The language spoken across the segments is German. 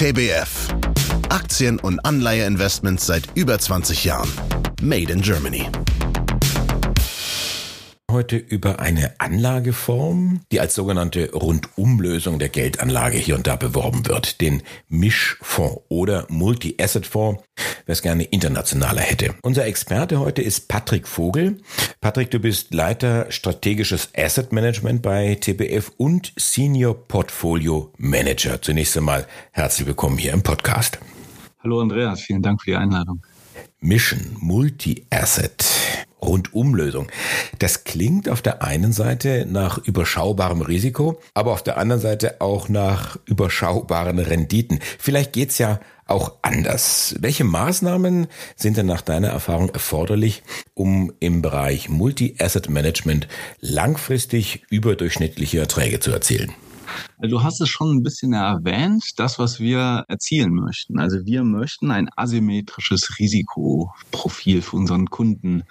TBF. Aktien- und Anleiheinvestments seit über 20 Jahren. Made in Germany. Heute über eine Anlageform, die als sogenannte Rundumlösung der Geldanlage hier und da beworben wird, den Mischfonds oder Multi-Asset-Fonds, wer es gerne internationaler hätte. Unser Experte heute ist Patrick Vogel. Patrick, du bist Leiter strategisches Asset Management bei TBF und Senior Portfolio Manager. Zunächst einmal herzlich willkommen hier im Podcast. Hallo Andreas, vielen Dank für die Einladung. Mission, Multi-Asset, Rundumlösung. Das klingt auf der einen Seite nach überschaubarem Risiko, aber auf der anderen Seite auch nach überschaubaren Renditen. Vielleicht geht's ja auch anders. Welche Maßnahmen sind denn nach deiner Erfahrung erforderlich, um im Bereich Multi-Asset Management langfristig überdurchschnittliche Erträge zu erzielen? Du hast es schon ein bisschen erwähnt, das, was wir erzielen möchten. Also wir möchten ein asymmetrisches Risikoprofil für unseren Kunden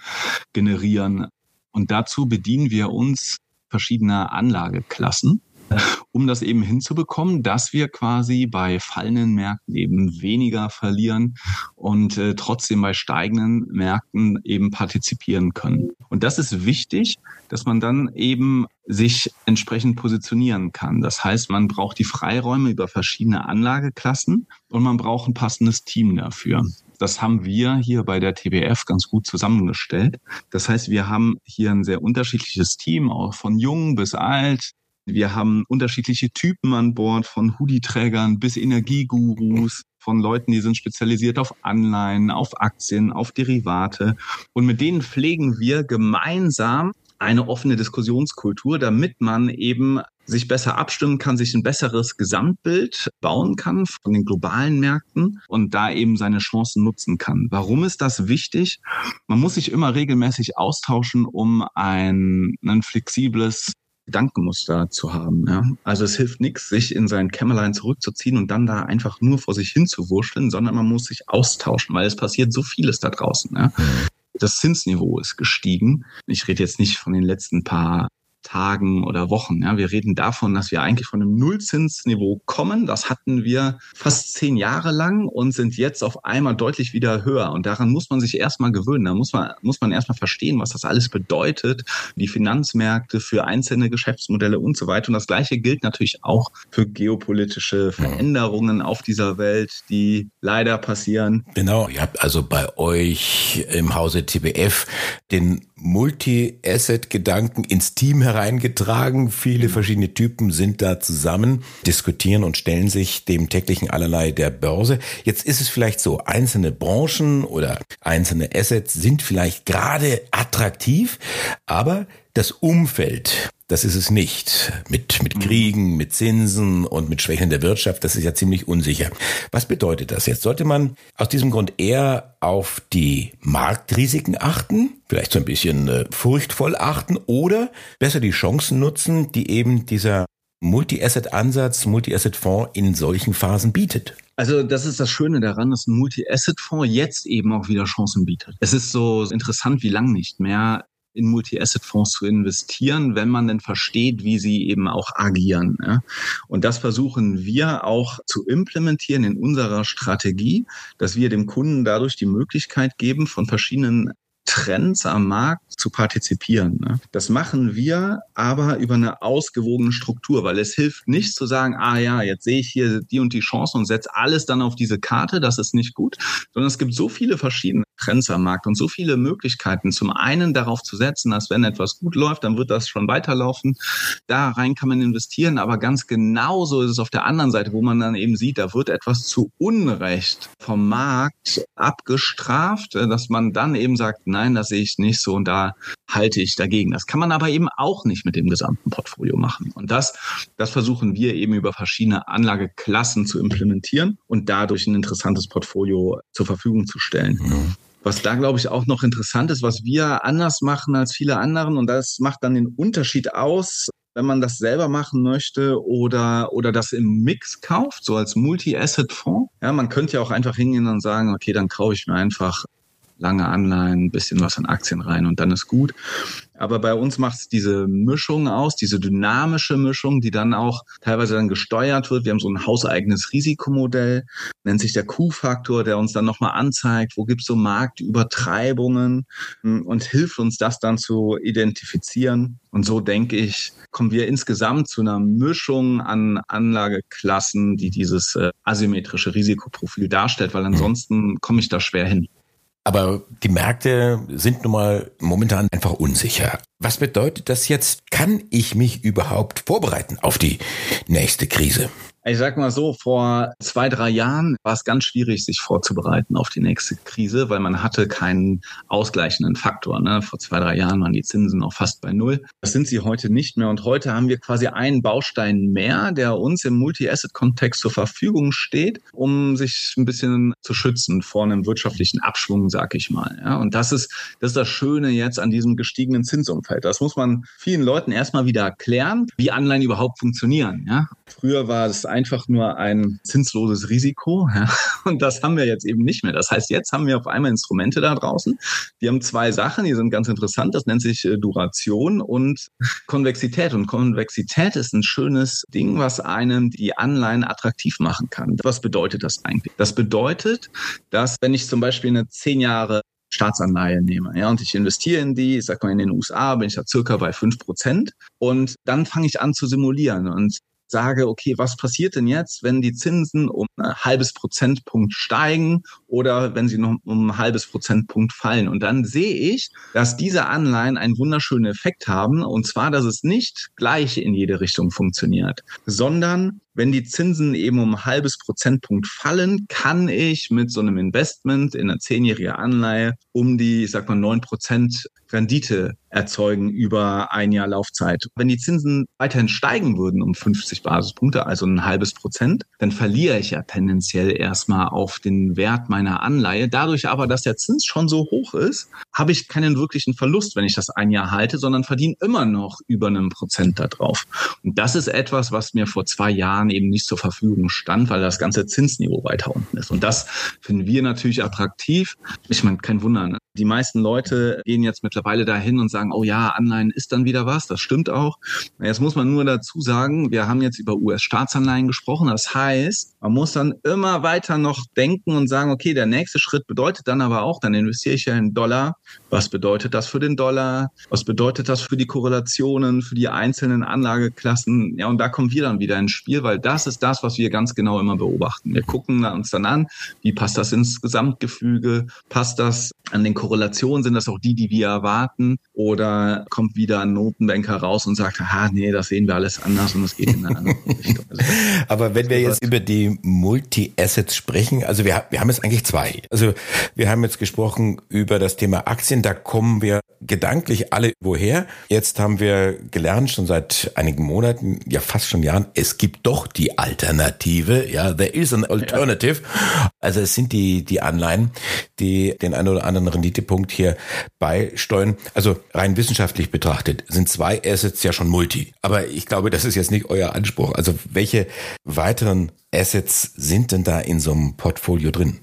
generieren. Und dazu bedienen wir uns verschiedener Anlageklassen um das eben hinzubekommen, dass wir quasi bei fallenden Märkten eben weniger verlieren und äh, trotzdem bei steigenden Märkten eben partizipieren können. Und das ist wichtig, dass man dann eben sich entsprechend positionieren kann. Das heißt, man braucht die Freiräume über verschiedene Anlageklassen und man braucht ein passendes Team dafür. Das haben wir hier bei der TBF ganz gut zusammengestellt. Das heißt, wir haben hier ein sehr unterschiedliches Team, auch von jung bis alt, wir haben unterschiedliche Typen an Bord, von Hoodie-Trägern bis Energiegurus, von Leuten, die sind spezialisiert auf Anleihen, auf Aktien, auf Derivate. Und mit denen pflegen wir gemeinsam eine offene Diskussionskultur, damit man eben sich besser abstimmen kann, sich ein besseres Gesamtbild bauen kann von den globalen Märkten und da eben seine Chancen nutzen kann. Warum ist das wichtig? Man muss sich immer regelmäßig austauschen, um ein, ein flexibles Gedankenmuster zu haben. Ja? Also es hilft nichts, sich in sein Kämmerlein zurückzuziehen und dann da einfach nur vor sich hin zu wurschteln, sondern man muss sich austauschen, weil es passiert so vieles da draußen. Ja? Mhm. Das Zinsniveau ist gestiegen. Ich rede jetzt nicht von den letzten paar Tagen oder Wochen. Ja, wir reden davon, dass wir eigentlich von einem Nullzinsniveau kommen. Das hatten wir fast zehn Jahre lang und sind jetzt auf einmal deutlich wieder höher. Und daran muss man sich erstmal gewöhnen. Da muss man, muss man erstmal verstehen, was das alles bedeutet. Die Finanzmärkte für einzelne Geschäftsmodelle und so weiter. Und das Gleiche gilt natürlich auch für geopolitische Veränderungen auf dieser Welt, die leider passieren. Genau. Ihr habt also bei euch im Hause TBF den Multi-Asset-Gedanken ins Team hereingetragen. Viele mhm. verschiedene Typen sind da zusammen, diskutieren und stellen sich dem täglichen Allerlei der Börse. Jetzt ist es vielleicht so, einzelne Branchen oder einzelne Assets sind vielleicht gerade attraktiv, aber das Umfeld, das ist es nicht. Mit, mit mhm. Kriegen, mit Zinsen und mit Schwächen der Wirtschaft, das ist ja ziemlich unsicher. Was bedeutet das jetzt? Sollte man aus diesem Grund eher auf die Marktrisiken achten, vielleicht so ein bisschen äh, furchtvoll achten oder besser die Chancen nutzen, die eben dieser Multi-Asset-Ansatz, Multi-Asset-Fonds in solchen Phasen bietet? Also das ist das Schöne daran, dass ein Multi-Asset-Fonds jetzt eben auch wieder Chancen bietet. Es ist so interessant wie lang nicht mehr in Multi-Asset-Fonds zu investieren, wenn man denn versteht, wie sie eben auch agieren. Ja. Und das versuchen wir auch zu implementieren in unserer Strategie, dass wir dem Kunden dadurch die Möglichkeit geben, von verschiedenen Trends am Markt zu partizipieren. Ne? Das machen wir aber über eine ausgewogene Struktur, weil es hilft nicht zu sagen, ah ja, jetzt sehe ich hier die und die Chance und setze alles dann auf diese Karte, das ist nicht gut, sondern es gibt so viele verschiedene Trends am Markt und so viele Möglichkeiten. Zum einen darauf zu setzen, dass wenn etwas gut läuft, dann wird das schon weiterlaufen. Da rein kann man investieren, aber ganz genauso ist es auf der anderen Seite, wo man dann eben sieht, da wird etwas zu Unrecht vom Markt abgestraft, dass man dann eben sagt, nein, das sehe ich nicht so und da halte ich dagegen. Das kann man aber eben auch nicht mit dem gesamten Portfolio machen. Und das, das versuchen wir eben über verschiedene Anlageklassen zu implementieren und dadurch ein interessantes Portfolio zur Verfügung zu stellen. Mhm. Was da, glaube ich, auch noch interessant ist, was wir anders machen als viele anderen, und das macht dann den Unterschied aus, wenn man das selber machen möchte oder, oder das im Mix kauft, so als Multi-Asset-Fonds. Ja, man könnte ja auch einfach hingehen und sagen, okay, dann kaufe ich mir einfach lange Anleihen, ein bisschen was an Aktien rein und dann ist gut. Aber bei uns macht es diese Mischung aus, diese dynamische Mischung, die dann auch teilweise dann gesteuert wird. Wir haben so ein hauseigenes Risikomodell, nennt sich der Q-Faktor, der uns dann nochmal anzeigt, wo gibt es so Marktübertreibungen hm, und hilft uns das dann zu identifizieren. Und so denke ich, kommen wir insgesamt zu einer Mischung an Anlageklassen, die dieses äh, asymmetrische Risikoprofil darstellt, weil ansonsten komme ich da schwer hin. Aber die Märkte sind nun mal momentan einfach unsicher. Was bedeutet das jetzt? Kann ich mich überhaupt vorbereiten auf die nächste Krise? Ich sag mal so, vor zwei, drei Jahren war es ganz schwierig, sich vorzubereiten auf die nächste Krise, weil man hatte keinen ausgleichenden Faktor. Ne? Vor zwei, drei Jahren waren die Zinsen noch fast bei Null. Das sind sie heute nicht mehr. Und heute haben wir quasi einen Baustein mehr, der uns im Multi-Asset-Kontext zur Verfügung steht, um sich ein bisschen zu schützen vor einem wirtschaftlichen Abschwung, sag ich mal. Ja? Und das ist, das ist das Schöne jetzt an diesem gestiegenen Zinsumfeld. Das muss man vielen Leuten erstmal wieder erklären, wie Anleihen überhaupt funktionieren. Ja? Früher war es einfach nur ein zinsloses Risiko. Ja? Und das haben wir jetzt eben nicht mehr. Das heißt, jetzt haben wir auf einmal Instrumente da draußen. Die haben zwei Sachen, die sind ganz interessant. Das nennt sich äh, Duration und Konvexität. Und Konvexität ist ein schönes Ding, was einem die Anleihen attraktiv machen kann. Was bedeutet das eigentlich? Das bedeutet, dass wenn ich zum Beispiel eine zehn Jahre Staatsanleihe nehme. Ja, und ich investiere in die, ich sag mal in den USA bin ich da circa bei fünf Prozent und dann fange ich an zu simulieren und sage, okay, was passiert denn jetzt, wenn die Zinsen um ein halbes Prozentpunkt steigen oder wenn sie noch um ein halbes Prozentpunkt fallen? Und dann sehe ich, dass diese Anleihen einen wunderschönen Effekt haben. Und zwar, dass es nicht gleich in jede Richtung funktioniert, sondern wenn die Zinsen eben um ein halbes Prozentpunkt fallen, kann ich mit so einem Investment in eine zehnjährige Anleihe um die, ich sag mal, neun Prozent Rendite erzeugen über ein Jahr Laufzeit. Wenn die Zinsen weiterhin steigen würden um 50 Basispunkte, also ein halbes Prozent, dann verliere ich ja tendenziell erstmal auf den Wert meiner Anleihe. Dadurch aber, dass der Zins schon so hoch ist, habe ich keinen wirklichen Verlust, wenn ich das ein Jahr halte, sondern verdiene immer noch über einem Prozent da drauf. Und das ist etwas, was mir vor zwei Jahren eben nicht zur Verfügung stand, weil das ganze Zinsniveau weiter unten ist. Und das finden wir natürlich attraktiv. Ich meine, kein Wunder. Ne? Die meisten Leute gehen jetzt mittlerweile dahin und sagen, oh ja, Anleihen ist dann wieder was. Das stimmt auch. Jetzt muss man nur dazu sagen, wir haben jetzt über US-Staatsanleihen gesprochen. Das heißt, man muss dann immer weiter noch denken und sagen, okay, der nächste Schritt bedeutet dann aber auch, dann investiere ich ja in Dollar. Was bedeutet das für den Dollar? Was bedeutet das für die Korrelationen, für die einzelnen Anlageklassen? Ja, und da kommen wir dann wieder ins Spiel, weil das ist das, was wir ganz genau immer beobachten. Wir gucken uns dann an, wie passt das ins Gesamtgefüge? Passt das an den Korrelationen sind das auch die, die wir erwarten? Oder kommt wieder ein Notenbanker raus und sagt, ah, nee, das sehen wir alles anders und es geht in eine andere Richtung. Also, Aber wenn wir jetzt über die Multi-Assets sprechen, also wir, wir haben jetzt eigentlich zwei. Also wir haben jetzt gesprochen über das Thema Aktien, da kommen wir gedanklich alle woher. Jetzt haben wir gelernt, schon seit einigen Monaten, ja fast schon Jahren, es gibt doch die Alternative. Ja, there is an alternative. Also es sind die, die Anleihen, die den einen oder anderen Rendite Renditepunkt hier beisteuern. Also rein wissenschaftlich betrachtet sind zwei Assets ja schon Multi. Aber ich glaube, das ist jetzt nicht euer Anspruch. Also welche weiteren Assets sind denn da in so einem Portfolio drin?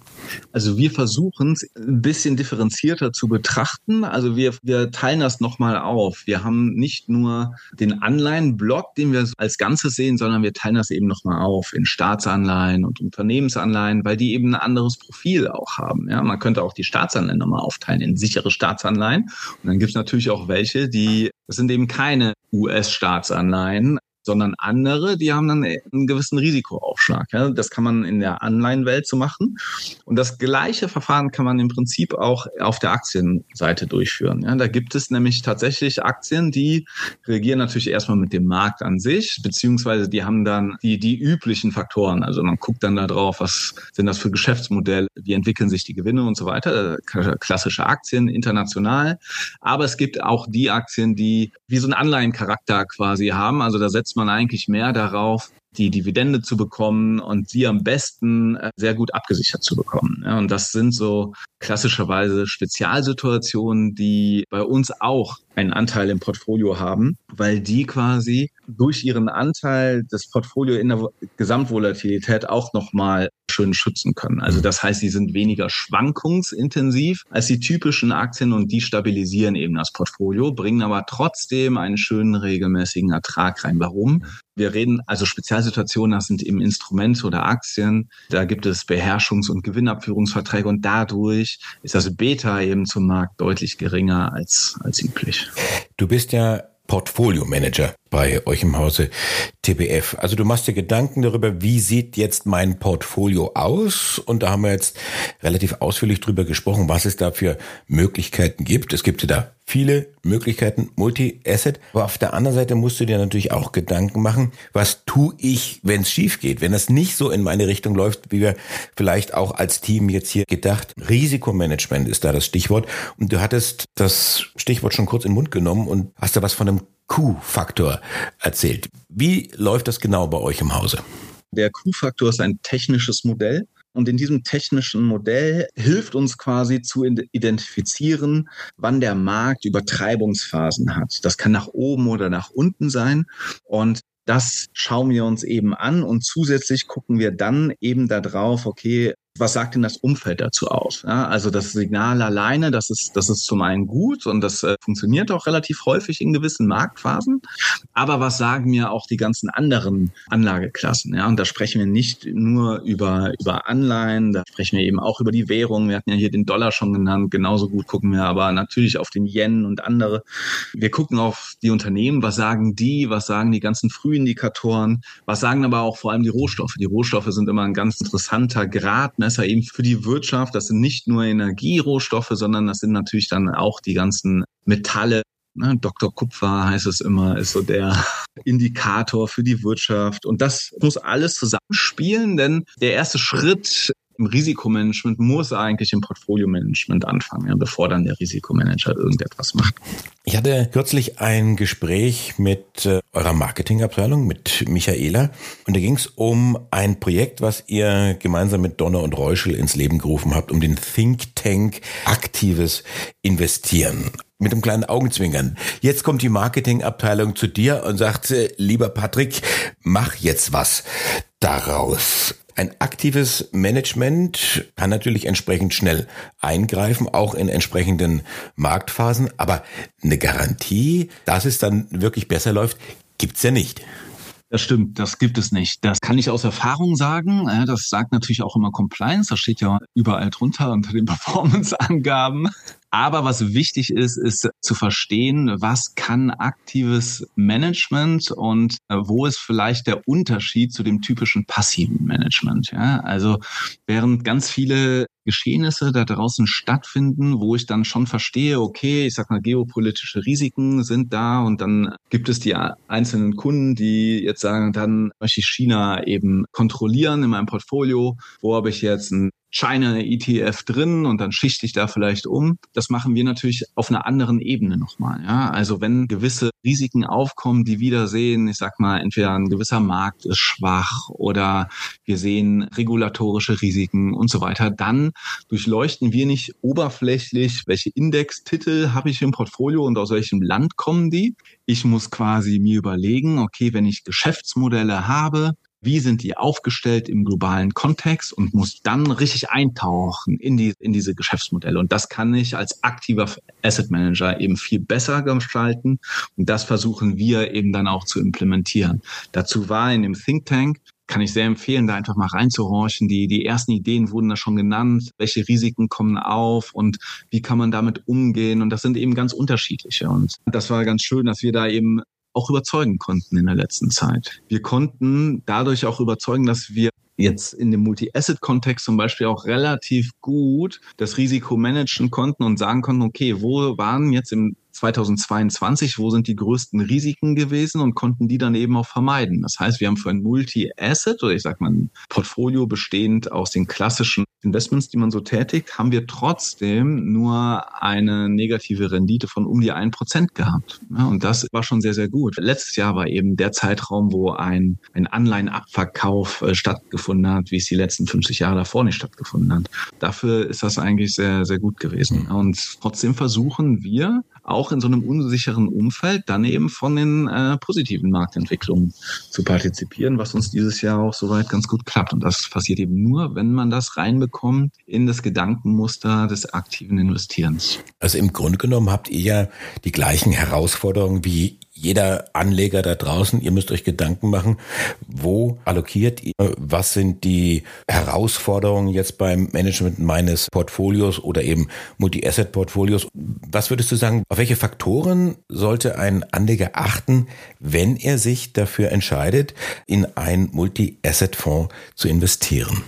Also wir versuchen es ein bisschen differenzierter zu betrachten. Also wir, wir teilen das nochmal auf. Wir haben nicht nur den Anleihenblock, den wir als Ganzes sehen, sondern wir teilen das eben nochmal auf in Staatsanleihen und Unternehmensanleihen, weil die eben ein anderes Profil auch haben. Ja, man könnte auch die Staatsanleihen nochmal aufteilen in sichere Staatsanleihen. Und dann gibt es natürlich auch welche, die, das sind eben keine US-Staatsanleihen, sondern andere, die haben dann einen gewissen Risikoaufschlag. Ja. Das kann man in der Anleihenwelt so machen. Und das gleiche Verfahren kann man im Prinzip auch auf der Aktienseite durchführen. Ja. Da gibt es nämlich tatsächlich Aktien, die reagieren natürlich erstmal mit dem Markt an sich, beziehungsweise die haben dann die, die üblichen Faktoren. Also man guckt dann da drauf, was sind das für Geschäftsmodelle, wie entwickeln sich die Gewinne und so weiter. Klassische Aktien international. Aber es gibt auch die Aktien, die wie so einen Anleihencharakter quasi haben. Also da setzt man eigentlich mehr darauf, die Dividende zu bekommen und sie am besten äh, sehr gut abgesichert zu bekommen. und das sind so klassischerweise Spezialsituationen, die bei uns auch einen Anteil im Portfolio haben, weil die quasi durch ihren Anteil des Portfolio in der Gesamtvolatilität auch nochmal schön schützen können. Also das heißt, sie sind weniger schwankungsintensiv als die typischen Aktien und die stabilisieren eben das Portfolio, bringen aber trotzdem einen schönen regelmäßigen Ertrag rein. Warum? Wir reden also Spezialsituationen, das sind eben Instrumente oder Aktien. Da gibt es Beherrschungs- und Gewinnabführungsverträge und dadurch ist das Beta eben zum Markt deutlich geringer als, als üblich. Du bist ja Portfolio Manager bei euch im Hause TBF. Also du machst dir Gedanken darüber, wie sieht jetzt mein Portfolio aus? Und da haben wir jetzt relativ ausführlich drüber gesprochen, was es da für Möglichkeiten gibt. Es gibt ja da viele Möglichkeiten, Multi-Asset. Aber auf der anderen Seite musst du dir natürlich auch Gedanken machen, was tue ich, wenn es schief geht, wenn das nicht so in meine Richtung läuft, wie wir vielleicht auch als Team jetzt hier gedacht. Risikomanagement ist da das Stichwort. Und du hattest das Stichwort schon kurz in den Mund genommen und hast da was von einem Q-Faktor erzählt. Wie läuft das genau bei euch im Hause? Der Q-Faktor ist ein technisches Modell. Und in diesem technischen Modell hilft uns quasi zu identifizieren, wann der Markt Übertreibungsphasen hat. Das kann nach oben oder nach unten sein. Und das schauen wir uns eben an und zusätzlich gucken wir dann eben darauf, okay, was sagt denn das Umfeld dazu aus? Ja, also das Signal alleine, das ist, das ist zum einen gut und das äh, funktioniert auch relativ häufig in gewissen Marktphasen. Aber was sagen mir auch die ganzen anderen Anlageklassen? Ja, und da sprechen wir nicht nur über, über Anleihen, da sprechen wir eben auch über die Währung. Wir hatten ja hier den Dollar schon genannt. Genauso gut gucken wir aber natürlich auf den Yen und andere. Wir gucken auf die Unternehmen. Was sagen die? Was sagen die ganzen Frühindikatoren? Was sagen aber auch vor allem die Rohstoffe? Die Rohstoffe sind immer ein ganz interessanter Grad Gradmesser eben für die Wirtschaft. Das sind nicht nur Energierohstoffe, sondern das sind natürlich dann auch die ganzen Metalle. Ne? Dr. Kupfer heißt es immer, ist so der Indikator für die Wirtschaft. Und das muss alles zusammenspielen, denn der erste Schritt im Risikomanagement muss eigentlich im Portfolio-Management anfangen, ja, bevor dann der Risikomanager irgendetwas macht. Ich hatte kürzlich ein Gespräch mit äh, eurer Marketingabteilung, mit Michaela, und da ging es um ein Projekt, was ihr gemeinsam mit Donner und Reuschel ins Leben gerufen habt, um den Think Tank aktives Investieren mit einem kleinen Augenzwinkern. Jetzt kommt die Marketingabteilung zu dir und sagt, äh, lieber Patrick, mach jetzt was daraus. Ein aktives Management kann natürlich entsprechend schnell eingreifen, auch in entsprechenden Marktphasen, aber eine Garantie, dass es dann wirklich besser läuft, gibt's ja nicht. Das stimmt, das gibt es nicht. Das kann ich aus Erfahrung sagen. Das sagt natürlich auch immer Compliance. Das steht ja überall drunter unter den Performance-Angaben. Aber was wichtig ist, ist zu verstehen, was kann aktives Management und äh, wo ist vielleicht der Unterschied zu dem typischen passiven Management. Ja? Also während ganz viele Geschehnisse da draußen stattfinden, wo ich dann schon verstehe, okay, ich sag mal, geopolitische Risiken sind da und dann gibt es die einzelnen Kunden, die jetzt sagen, dann möchte ich China eben kontrollieren in meinem Portfolio, wo habe ich jetzt ein China ETF drin und dann schichte ich da vielleicht um. Das machen wir natürlich auf einer anderen Ebene nochmal. Ja? Also wenn gewisse Risiken aufkommen, die wieder sehen, ich sag mal, entweder ein gewisser Markt ist schwach oder wir sehen regulatorische Risiken und so weiter, dann durchleuchten wir nicht oberflächlich, welche Indextitel habe ich im Portfolio und aus welchem Land kommen die. Ich muss quasi mir überlegen, okay, wenn ich Geschäftsmodelle habe, wie sind die aufgestellt im globalen Kontext und muss dann richtig eintauchen in, die, in diese Geschäftsmodelle. Und das kann ich als aktiver Asset Manager eben viel besser gestalten. Und das versuchen wir eben dann auch zu implementieren. Dazu war in dem Think Tank kann ich sehr empfehlen, da einfach mal reinzuhorchen. Die, die ersten Ideen wurden da schon genannt. Welche Risiken kommen auf und wie kann man damit umgehen? Und das sind eben ganz unterschiedliche. Und das war ganz schön, dass wir da eben auch überzeugen konnten in der letzten Zeit. Wir konnten dadurch auch überzeugen, dass wir jetzt in dem Multi-Asset-Kontext zum Beispiel auch relativ gut das Risiko managen konnten und sagen konnten, okay, wo waren jetzt im 2022, wo sind die größten Risiken gewesen und konnten die dann eben auch vermeiden. Das heißt, wir haben für ein Multi-Asset oder ich sag mal ein Portfolio bestehend aus den klassischen Investments, die man so tätigt, haben wir trotzdem nur eine negative Rendite von um die ein Prozent gehabt. Ja, und das war schon sehr, sehr gut. Letztes Jahr war eben der Zeitraum, wo ein, ein Anleihenabverkauf äh, stattgefunden hat, wie es die letzten 50 Jahre davor nicht stattgefunden hat. Dafür ist das eigentlich sehr, sehr gut gewesen. Und trotzdem versuchen wir auch in so einem unsicheren Umfeld dann eben von den äh, positiven Marktentwicklungen zu partizipieren, was uns dieses Jahr auch soweit ganz gut klappt. Und das passiert eben nur, wenn man das reinbekommt in das Gedankenmuster des aktiven Investierens. Also im Grunde genommen habt ihr ja die gleichen Herausforderungen wie jeder Anleger da draußen, ihr müsst euch Gedanken machen, wo allokiert ihr, was sind die Herausforderungen jetzt beim Management meines Portfolios oder eben Multi-Asset-Portfolios. Was würdest du sagen, auf welche Faktoren sollte ein Anleger achten, wenn er sich dafür entscheidet, in einen Multi-Asset-Fonds zu investieren?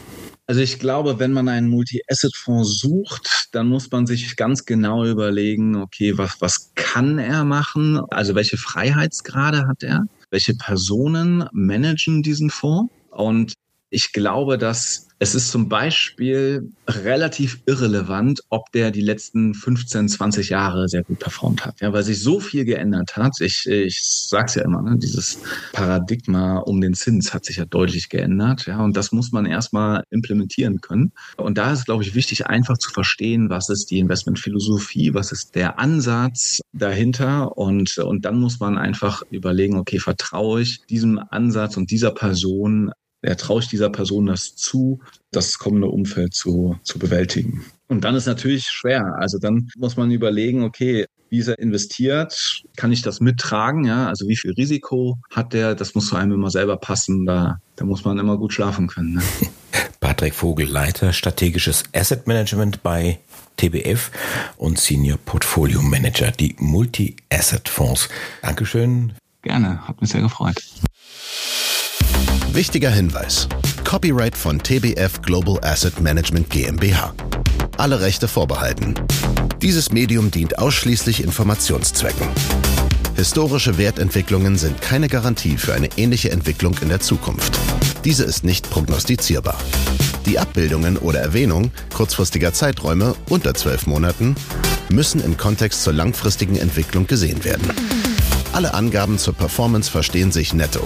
Also ich glaube, wenn man einen Multi-Asset-Fonds sucht, dann muss man sich ganz genau überlegen, okay, was, was kann er machen? Also welche Freiheitsgrade hat er? Welche Personen managen diesen Fonds? Und ich glaube, dass es ist zum Beispiel relativ irrelevant, ob der die letzten 15, 20 Jahre sehr gut performt hat, ja, weil sich so viel geändert hat. Ich, ich sag's ja immer, ne, dieses Paradigma um den Zins hat sich ja deutlich geändert, ja, und das muss man erstmal implementieren können. Und da ist, glaube ich, wichtig, einfach zu verstehen, was ist die Investmentphilosophie, was ist der Ansatz dahinter und, und dann muss man einfach überlegen, okay, vertraue ich diesem Ansatz und dieser Person er traue ich dieser Person das zu, das kommende Umfeld zu, zu bewältigen. Und dann ist natürlich schwer. Also dann muss man überlegen, okay, wie ist er investiert? Kann ich das mittragen? Ja, also wie viel Risiko hat der? Das muss zu einem immer selber passen. Da, da muss man immer gut schlafen können. Ne? Patrick Vogel, Leiter strategisches Asset Management bei TBF und Senior Portfolio Manager, die Multi-Asset-Fonds. Dankeschön. Gerne, hat mich sehr gefreut. Wichtiger Hinweis. Copyright von TBF Global Asset Management GmbH. Alle Rechte vorbehalten. Dieses Medium dient ausschließlich Informationszwecken. Historische Wertentwicklungen sind keine Garantie für eine ähnliche Entwicklung in der Zukunft. Diese ist nicht prognostizierbar. Die Abbildungen oder Erwähnung kurzfristiger Zeiträume unter zwölf Monaten müssen im Kontext zur langfristigen Entwicklung gesehen werden. Alle Angaben zur Performance verstehen sich netto.